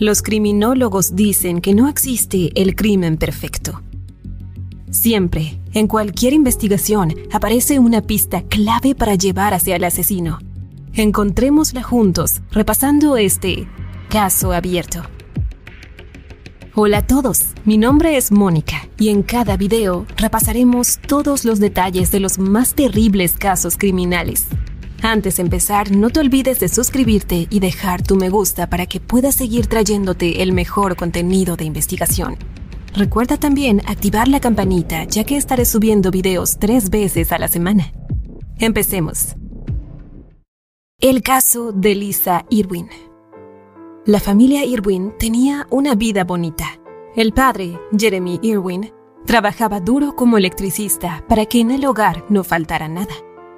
Los criminólogos dicen que no existe el crimen perfecto. Siempre, en cualquier investigación, aparece una pista clave para llevar hacia el asesino. Encontrémosla juntos, repasando este caso abierto. Hola a todos, mi nombre es Mónica y en cada video repasaremos todos los detalles de los más terribles casos criminales. Antes de empezar, no te olvides de suscribirte y dejar tu me gusta para que puedas seguir trayéndote el mejor contenido de investigación. Recuerda también activar la campanita ya que estaré subiendo videos tres veces a la semana. Empecemos. El caso de Lisa Irwin. La familia Irwin tenía una vida bonita. El padre, Jeremy Irwin, trabajaba duro como electricista para que en el hogar no faltara nada.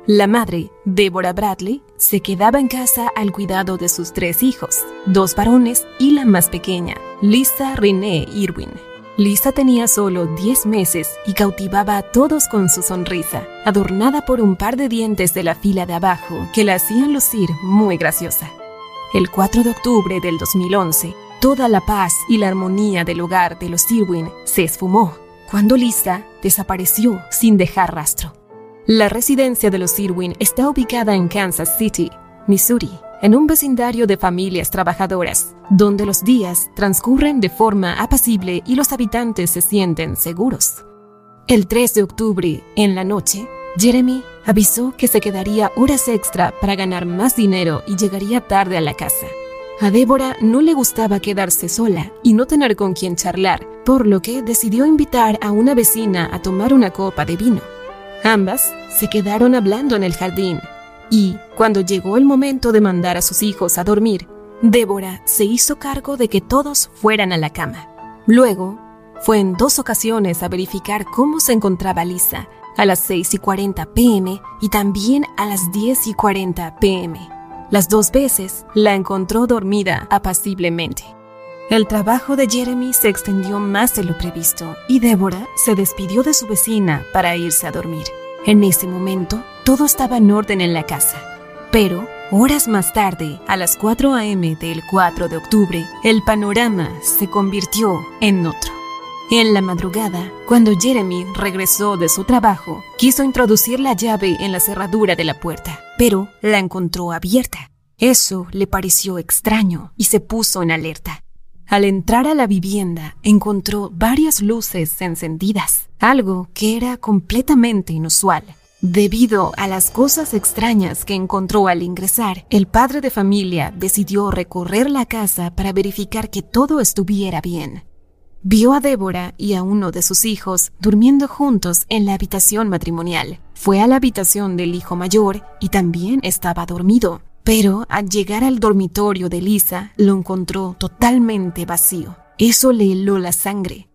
La madre, Deborah Bradley, se quedaba en casa al cuidado de sus tres hijos, dos varones y la más pequeña, Lisa Renee Irwin. Lisa tenía solo 10 meses y cautivaba a todos con su sonrisa, adornada por un par de dientes de la fila de abajo que la hacían lucir muy graciosa. El 4 de octubre del 2011, toda la paz y la armonía del hogar de los Irwin se esfumó cuando Lisa desapareció sin dejar rastro. La residencia de los Irwin está ubicada en Kansas City, Missouri, en un vecindario de familias trabajadoras, donde los días transcurren de forma apacible y los habitantes se sienten seguros. El 3 de octubre, en la noche, Jeremy avisó que se quedaría horas extra para ganar más dinero y llegaría tarde a la casa. A Débora no le gustaba quedarse sola y no tener con quien charlar, por lo que decidió invitar a una vecina a tomar una copa de vino. Ambas se quedaron hablando en el jardín y, cuando llegó el momento de mandar a sus hijos a dormir, Débora se hizo cargo de que todos fueran a la cama. Luego, fue en dos ocasiones a verificar cómo se encontraba Lisa, a las 6 y 40 pm y también a las 10 y 40 pm. Las dos veces la encontró dormida apaciblemente. El trabajo de Jeremy se extendió más de lo previsto y Débora se despidió de su vecina para irse a dormir. En ese momento, todo estaba en orden en la casa. Pero, horas más tarde, a las 4 a.m. del 4 de octubre, el panorama se convirtió en otro. En la madrugada, cuando Jeremy regresó de su trabajo, quiso introducir la llave en la cerradura de la puerta, pero la encontró abierta. Eso le pareció extraño y se puso en alerta. Al entrar a la vivienda, encontró varias luces encendidas, algo que era completamente inusual. Debido a las cosas extrañas que encontró al ingresar, el padre de familia decidió recorrer la casa para verificar que todo estuviera bien. Vio a Débora y a uno de sus hijos durmiendo juntos en la habitación matrimonial. Fue a la habitación del hijo mayor y también estaba dormido. Pero al llegar al dormitorio de Lisa, lo encontró totalmente vacío. Eso le heló la sangre.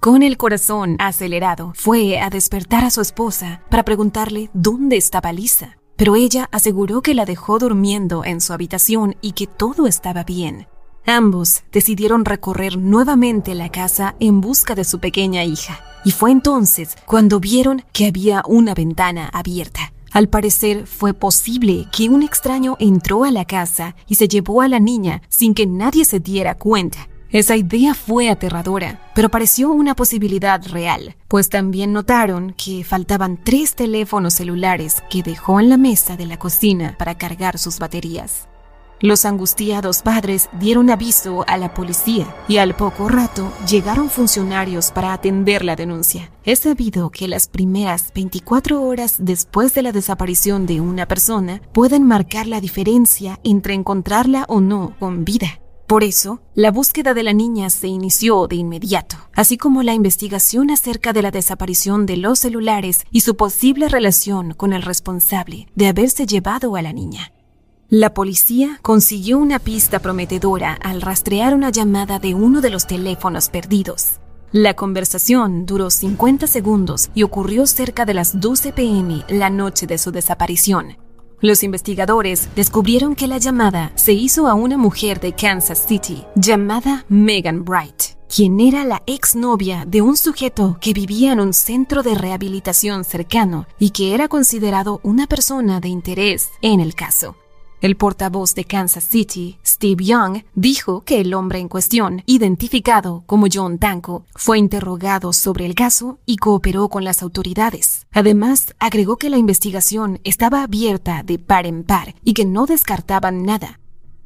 Con el corazón acelerado, fue a despertar a su esposa para preguntarle dónde estaba Lisa. Pero ella aseguró que la dejó durmiendo en su habitación y que todo estaba bien. Ambos decidieron recorrer nuevamente la casa en busca de su pequeña hija. Y fue entonces cuando vieron que había una ventana abierta. Al parecer fue posible que un extraño entró a la casa y se llevó a la niña sin que nadie se diera cuenta. Esa idea fue aterradora, pero pareció una posibilidad real, pues también notaron que faltaban tres teléfonos celulares que dejó en la mesa de la cocina para cargar sus baterías. Los angustiados padres dieron aviso a la policía y al poco rato llegaron funcionarios para atender la denuncia. Es sabido que las primeras 24 horas después de la desaparición de una persona pueden marcar la diferencia entre encontrarla o no con vida. Por eso, la búsqueda de la niña se inició de inmediato, así como la investigación acerca de la desaparición de los celulares y su posible relación con el responsable de haberse llevado a la niña. La policía consiguió una pista prometedora al rastrear una llamada de uno de los teléfonos perdidos. La conversación duró 50 segundos y ocurrió cerca de las 12 pm la noche de su desaparición. Los investigadores descubrieron que la llamada se hizo a una mujer de Kansas City llamada Megan Bright, quien era la exnovia de un sujeto que vivía en un centro de rehabilitación cercano y que era considerado una persona de interés en el caso. El portavoz de Kansas City, Steve Young, dijo que el hombre en cuestión, identificado como John Danko, fue interrogado sobre el caso y cooperó con las autoridades. Además, agregó que la investigación estaba abierta de par en par y que no descartaban nada.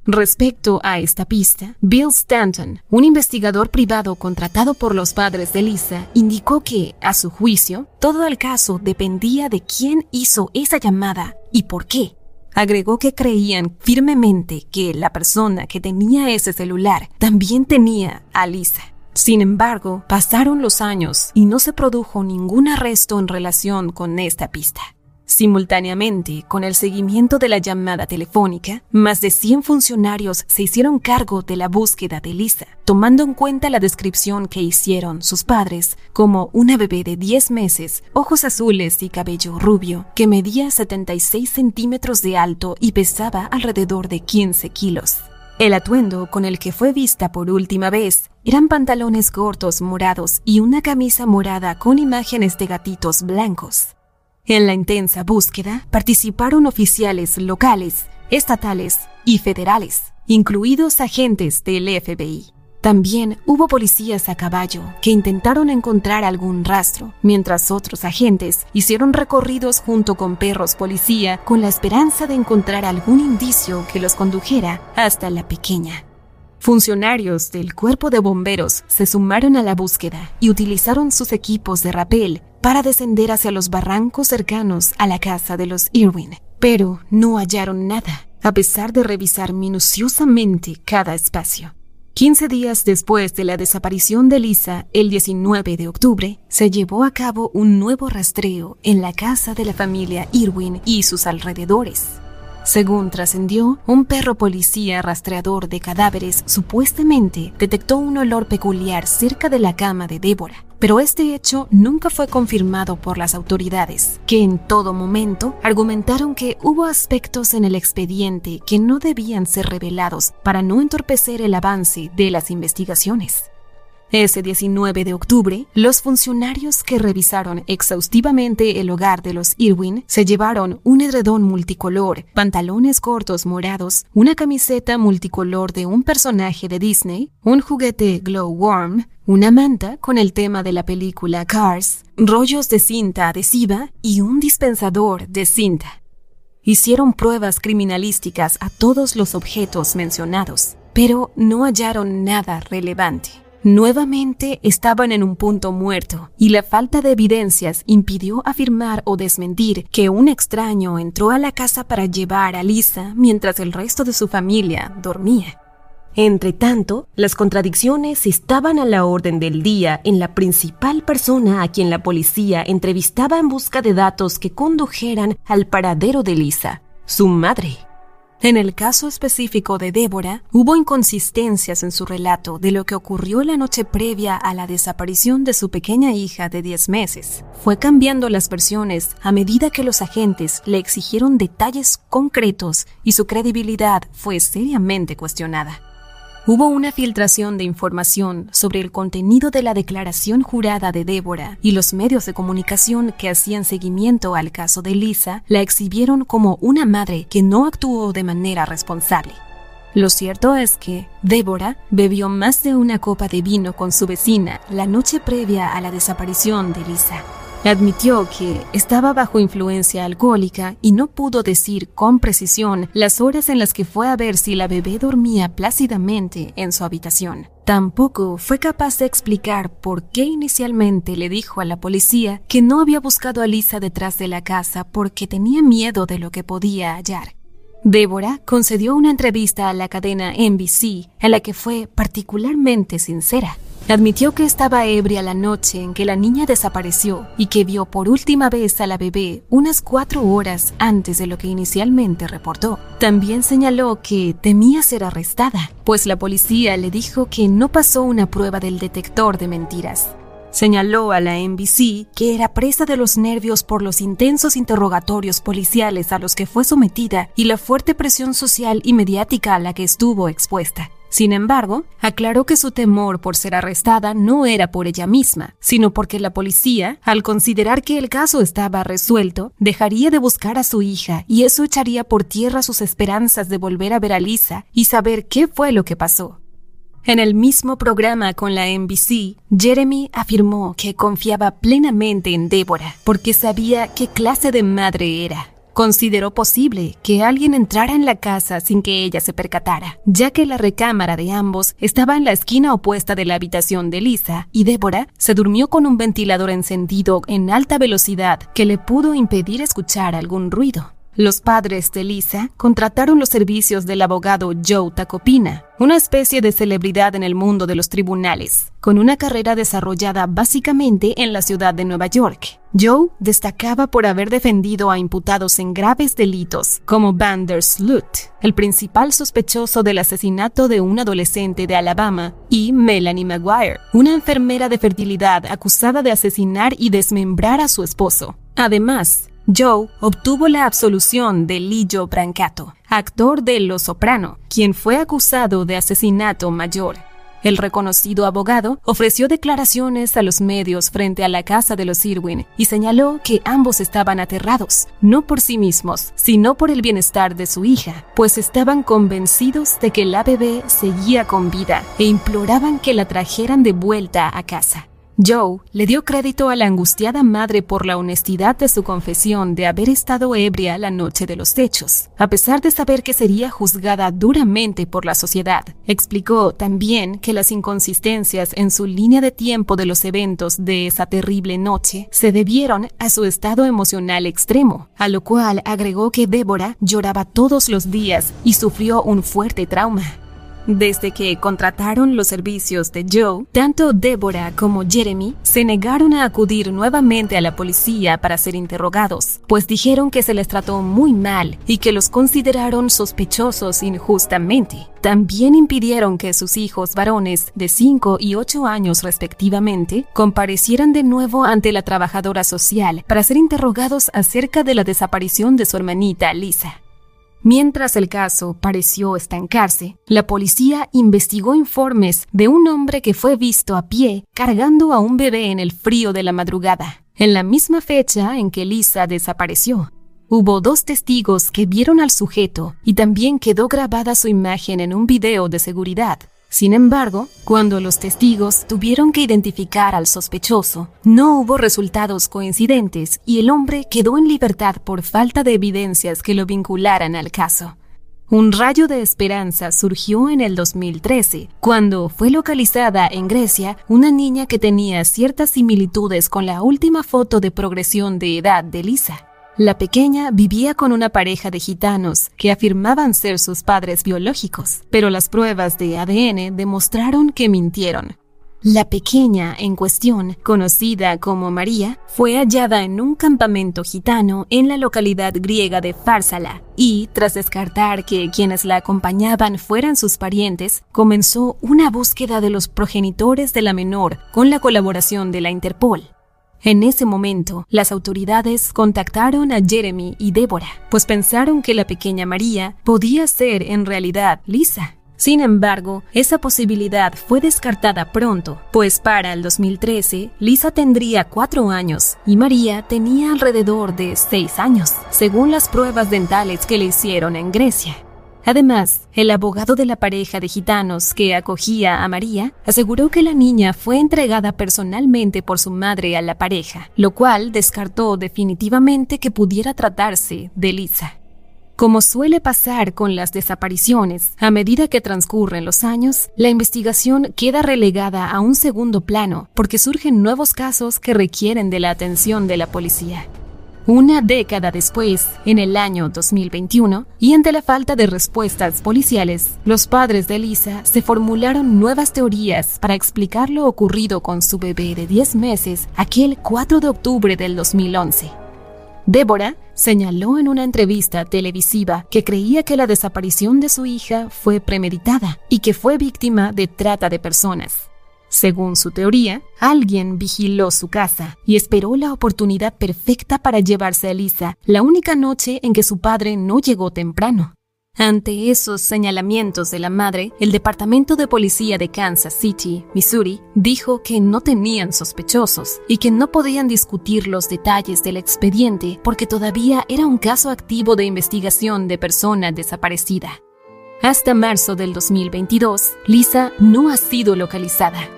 Respecto a esta pista, Bill Stanton, un investigador privado contratado por los padres de Lisa, indicó que, a su juicio, todo el caso dependía de quién hizo esa llamada y por qué. Agregó que creían firmemente que la persona que tenía ese celular también tenía a Lisa. Sin embargo, pasaron los años y no se produjo ningún arresto en relación con esta pista. Simultáneamente, con el seguimiento de la llamada telefónica, más de 100 funcionarios se hicieron cargo de la búsqueda de Lisa, tomando en cuenta la descripción que hicieron sus padres como una bebé de 10 meses, ojos azules y cabello rubio, que medía 76 centímetros de alto y pesaba alrededor de 15 kilos. El atuendo con el que fue vista por última vez eran pantalones cortos morados y una camisa morada con imágenes de gatitos blancos. En la intensa búsqueda participaron oficiales locales, estatales y federales, incluidos agentes del FBI. También hubo policías a caballo que intentaron encontrar algún rastro, mientras otros agentes hicieron recorridos junto con perros policía con la esperanza de encontrar algún indicio que los condujera hasta la pequeña. Funcionarios del cuerpo de bomberos se sumaron a la búsqueda y utilizaron sus equipos de rapel para descender hacia los barrancos cercanos a la casa de los Irwin, pero no hallaron nada, a pesar de revisar minuciosamente cada espacio. 15 días después de la desaparición de Lisa, el 19 de octubre, se llevó a cabo un nuevo rastreo en la casa de la familia Irwin y sus alrededores. Según trascendió, un perro policía rastreador de cadáveres supuestamente detectó un olor peculiar cerca de la cama de Débora, pero este hecho nunca fue confirmado por las autoridades, que en todo momento argumentaron que hubo aspectos en el expediente que no debían ser revelados para no entorpecer el avance de las investigaciones. Ese 19 de octubre, los funcionarios que revisaron exhaustivamente el hogar de los Irwin se llevaron un edredón multicolor, pantalones cortos morados, una camiseta multicolor de un personaje de Disney, un juguete glow worm, una manta con el tema de la película Cars, rollos de cinta adhesiva y un dispensador de cinta. Hicieron pruebas criminalísticas a todos los objetos mencionados, pero no hallaron nada relevante. Nuevamente estaban en un punto muerto y la falta de evidencias impidió afirmar o desmentir que un extraño entró a la casa para llevar a Lisa mientras el resto de su familia dormía. Entre tanto, las contradicciones estaban a la orden del día en la principal persona a quien la policía entrevistaba en busca de datos que condujeran al paradero de Lisa, su madre. En el caso específico de Débora, hubo inconsistencias en su relato de lo que ocurrió la noche previa a la desaparición de su pequeña hija de 10 meses. Fue cambiando las versiones a medida que los agentes le exigieron detalles concretos y su credibilidad fue seriamente cuestionada. Hubo una filtración de información sobre el contenido de la declaración jurada de Débora y los medios de comunicación que hacían seguimiento al caso de Lisa la exhibieron como una madre que no actuó de manera responsable. Lo cierto es que Débora bebió más de una copa de vino con su vecina la noche previa a la desaparición de Lisa. Admitió que estaba bajo influencia alcohólica y no pudo decir con precisión las horas en las que fue a ver si la bebé dormía plácidamente en su habitación. Tampoco fue capaz de explicar por qué inicialmente le dijo a la policía que no había buscado a Lisa detrás de la casa porque tenía miedo de lo que podía hallar. Débora concedió una entrevista a la cadena NBC en la que fue particularmente sincera. Admitió que estaba ebria la noche en que la niña desapareció y que vio por última vez a la bebé unas cuatro horas antes de lo que inicialmente reportó. También señaló que temía ser arrestada, pues la policía le dijo que no pasó una prueba del detector de mentiras. Señaló a la NBC que era presa de los nervios por los intensos interrogatorios policiales a los que fue sometida y la fuerte presión social y mediática a la que estuvo expuesta. Sin embargo, aclaró que su temor por ser arrestada no era por ella misma, sino porque la policía, al considerar que el caso estaba resuelto, dejaría de buscar a su hija y eso echaría por tierra sus esperanzas de volver a ver a Lisa y saber qué fue lo que pasó. En el mismo programa con la NBC, Jeremy afirmó que confiaba plenamente en Débora porque sabía qué clase de madre era consideró posible que alguien entrara en la casa sin que ella se percatara, ya que la recámara de ambos estaba en la esquina opuesta de la habitación de Lisa y Débora se durmió con un ventilador encendido en alta velocidad que le pudo impedir escuchar algún ruido. Los padres de Lisa contrataron los servicios del abogado Joe Tacopina, una especie de celebridad en el mundo de los tribunales, con una carrera desarrollada básicamente en la ciudad de Nueva York. Joe destacaba por haber defendido a imputados en graves delitos, como Sloot, el principal sospechoso del asesinato de un adolescente de Alabama, y Melanie Maguire, una enfermera de fertilidad acusada de asesinar y desmembrar a su esposo. Además, Joe obtuvo la absolución de Lillo Brancato, actor de Lo Soprano, quien fue acusado de asesinato mayor. El reconocido abogado ofreció declaraciones a los medios frente a la casa de los Irwin y señaló que ambos estaban aterrados, no por sí mismos, sino por el bienestar de su hija, pues estaban convencidos de que la bebé seguía con vida e imploraban que la trajeran de vuelta a casa. Joe le dio crédito a la angustiada madre por la honestidad de su confesión de haber estado ebria la noche de los hechos, a pesar de saber que sería juzgada duramente por la sociedad. Explicó también que las inconsistencias en su línea de tiempo de los eventos de esa terrible noche se debieron a su estado emocional extremo, a lo cual agregó que Débora lloraba todos los días y sufrió un fuerte trauma. Desde que contrataron los servicios de Joe, tanto Deborah como Jeremy se negaron a acudir nuevamente a la policía para ser interrogados, pues dijeron que se les trató muy mal y que los consideraron sospechosos injustamente. También impidieron que sus hijos varones de 5 y 8 años respectivamente comparecieran de nuevo ante la trabajadora social para ser interrogados acerca de la desaparición de su hermanita Lisa. Mientras el caso pareció estancarse, la policía investigó informes de un hombre que fue visto a pie cargando a un bebé en el frío de la madrugada, en la misma fecha en que Lisa desapareció. Hubo dos testigos que vieron al sujeto y también quedó grabada su imagen en un video de seguridad. Sin embargo, cuando los testigos tuvieron que identificar al sospechoso, no hubo resultados coincidentes y el hombre quedó en libertad por falta de evidencias que lo vincularan al caso. Un rayo de esperanza surgió en el 2013, cuando fue localizada en Grecia una niña que tenía ciertas similitudes con la última foto de progresión de edad de Lisa. La pequeña vivía con una pareja de gitanos que afirmaban ser sus padres biológicos, pero las pruebas de ADN demostraron que mintieron. La pequeña en cuestión, conocida como María, fue hallada en un campamento gitano en la localidad griega de Fársala y, tras descartar que quienes la acompañaban fueran sus parientes, comenzó una búsqueda de los progenitores de la menor con la colaboración de la Interpol. En ese momento, las autoridades contactaron a Jeremy y Débora, pues pensaron que la pequeña María podía ser en realidad Lisa. Sin embargo, esa posibilidad fue descartada pronto, pues para el 2013 Lisa tendría cuatro años y María tenía alrededor de seis años, según las pruebas dentales que le hicieron en Grecia. Además, el abogado de la pareja de gitanos que acogía a María aseguró que la niña fue entregada personalmente por su madre a la pareja, lo cual descartó definitivamente que pudiera tratarse de Lisa. Como suele pasar con las desapariciones, a medida que transcurren los años, la investigación queda relegada a un segundo plano porque surgen nuevos casos que requieren de la atención de la policía. Una década después, en el año 2021, y ante la falta de respuestas policiales, los padres de Lisa se formularon nuevas teorías para explicar lo ocurrido con su bebé de 10 meses aquel 4 de octubre del 2011. Débora señaló en una entrevista televisiva que creía que la desaparición de su hija fue premeditada y que fue víctima de trata de personas. Según su teoría, alguien vigiló su casa y esperó la oportunidad perfecta para llevarse a Lisa la única noche en que su padre no llegó temprano. Ante esos señalamientos de la madre, el Departamento de Policía de Kansas City, Missouri, dijo que no tenían sospechosos y que no podían discutir los detalles del expediente porque todavía era un caso activo de investigación de persona desaparecida. Hasta marzo del 2022, Lisa no ha sido localizada.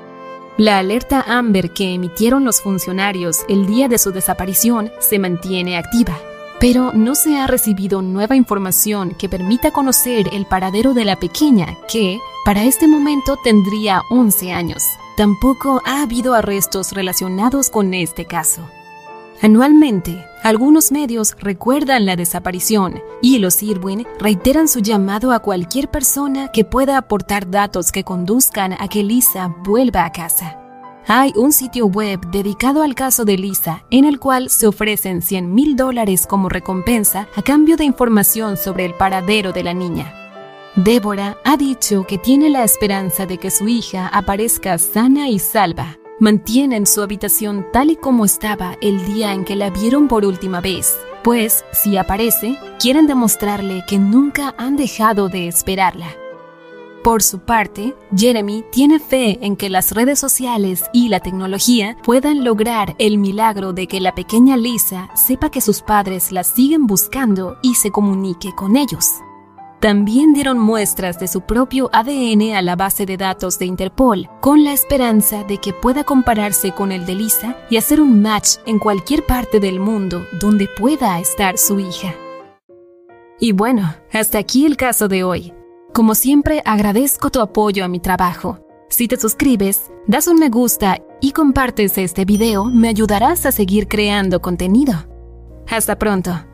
La alerta Amber que emitieron los funcionarios el día de su desaparición se mantiene activa, pero no se ha recibido nueva información que permita conocer el paradero de la pequeña que, para este momento, tendría 11 años. Tampoco ha habido arrestos relacionados con este caso. Anualmente, algunos medios recuerdan la desaparición y los Irwin reiteran su llamado a cualquier persona que pueda aportar datos que conduzcan a que Lisa vuelva a casa. Hay un sitio web dedicado al caso de Lisa en el cual se ofrecen 100 mil dólares como recompensa a cambio de información sobre el paradero de la niña. Débora ha dicho que tiene la esperanza de que su hija aparezca sana y salva mantienen su habitación tal y como estaba el día en que la vieron por última vez, pues si aparece, quieren demostrarle que nunca han dejado de esperarla. Por su parte, Jeremy tiene fe en que las redes sociales y la tecnología puedan lograr el milagro de que la pequeña Lisa sepa que sus padres la siguen buscando y se comunique con ellos. También dieron muestras de su propio ADN a la base de datos de Interpol, con la esperanza de que pueda compararse con el de Lisa y hacer un match en cualquier parte del mundo donde pueda estar su hija. Y bueno, hasta aquí el caso de hoy. Como siempre, agradezco tu apoyo a mi trabajo. Si te suscribes, das un me gusta y compartes este video, me ayudarás a seguir creando contenido. Hasta pronto.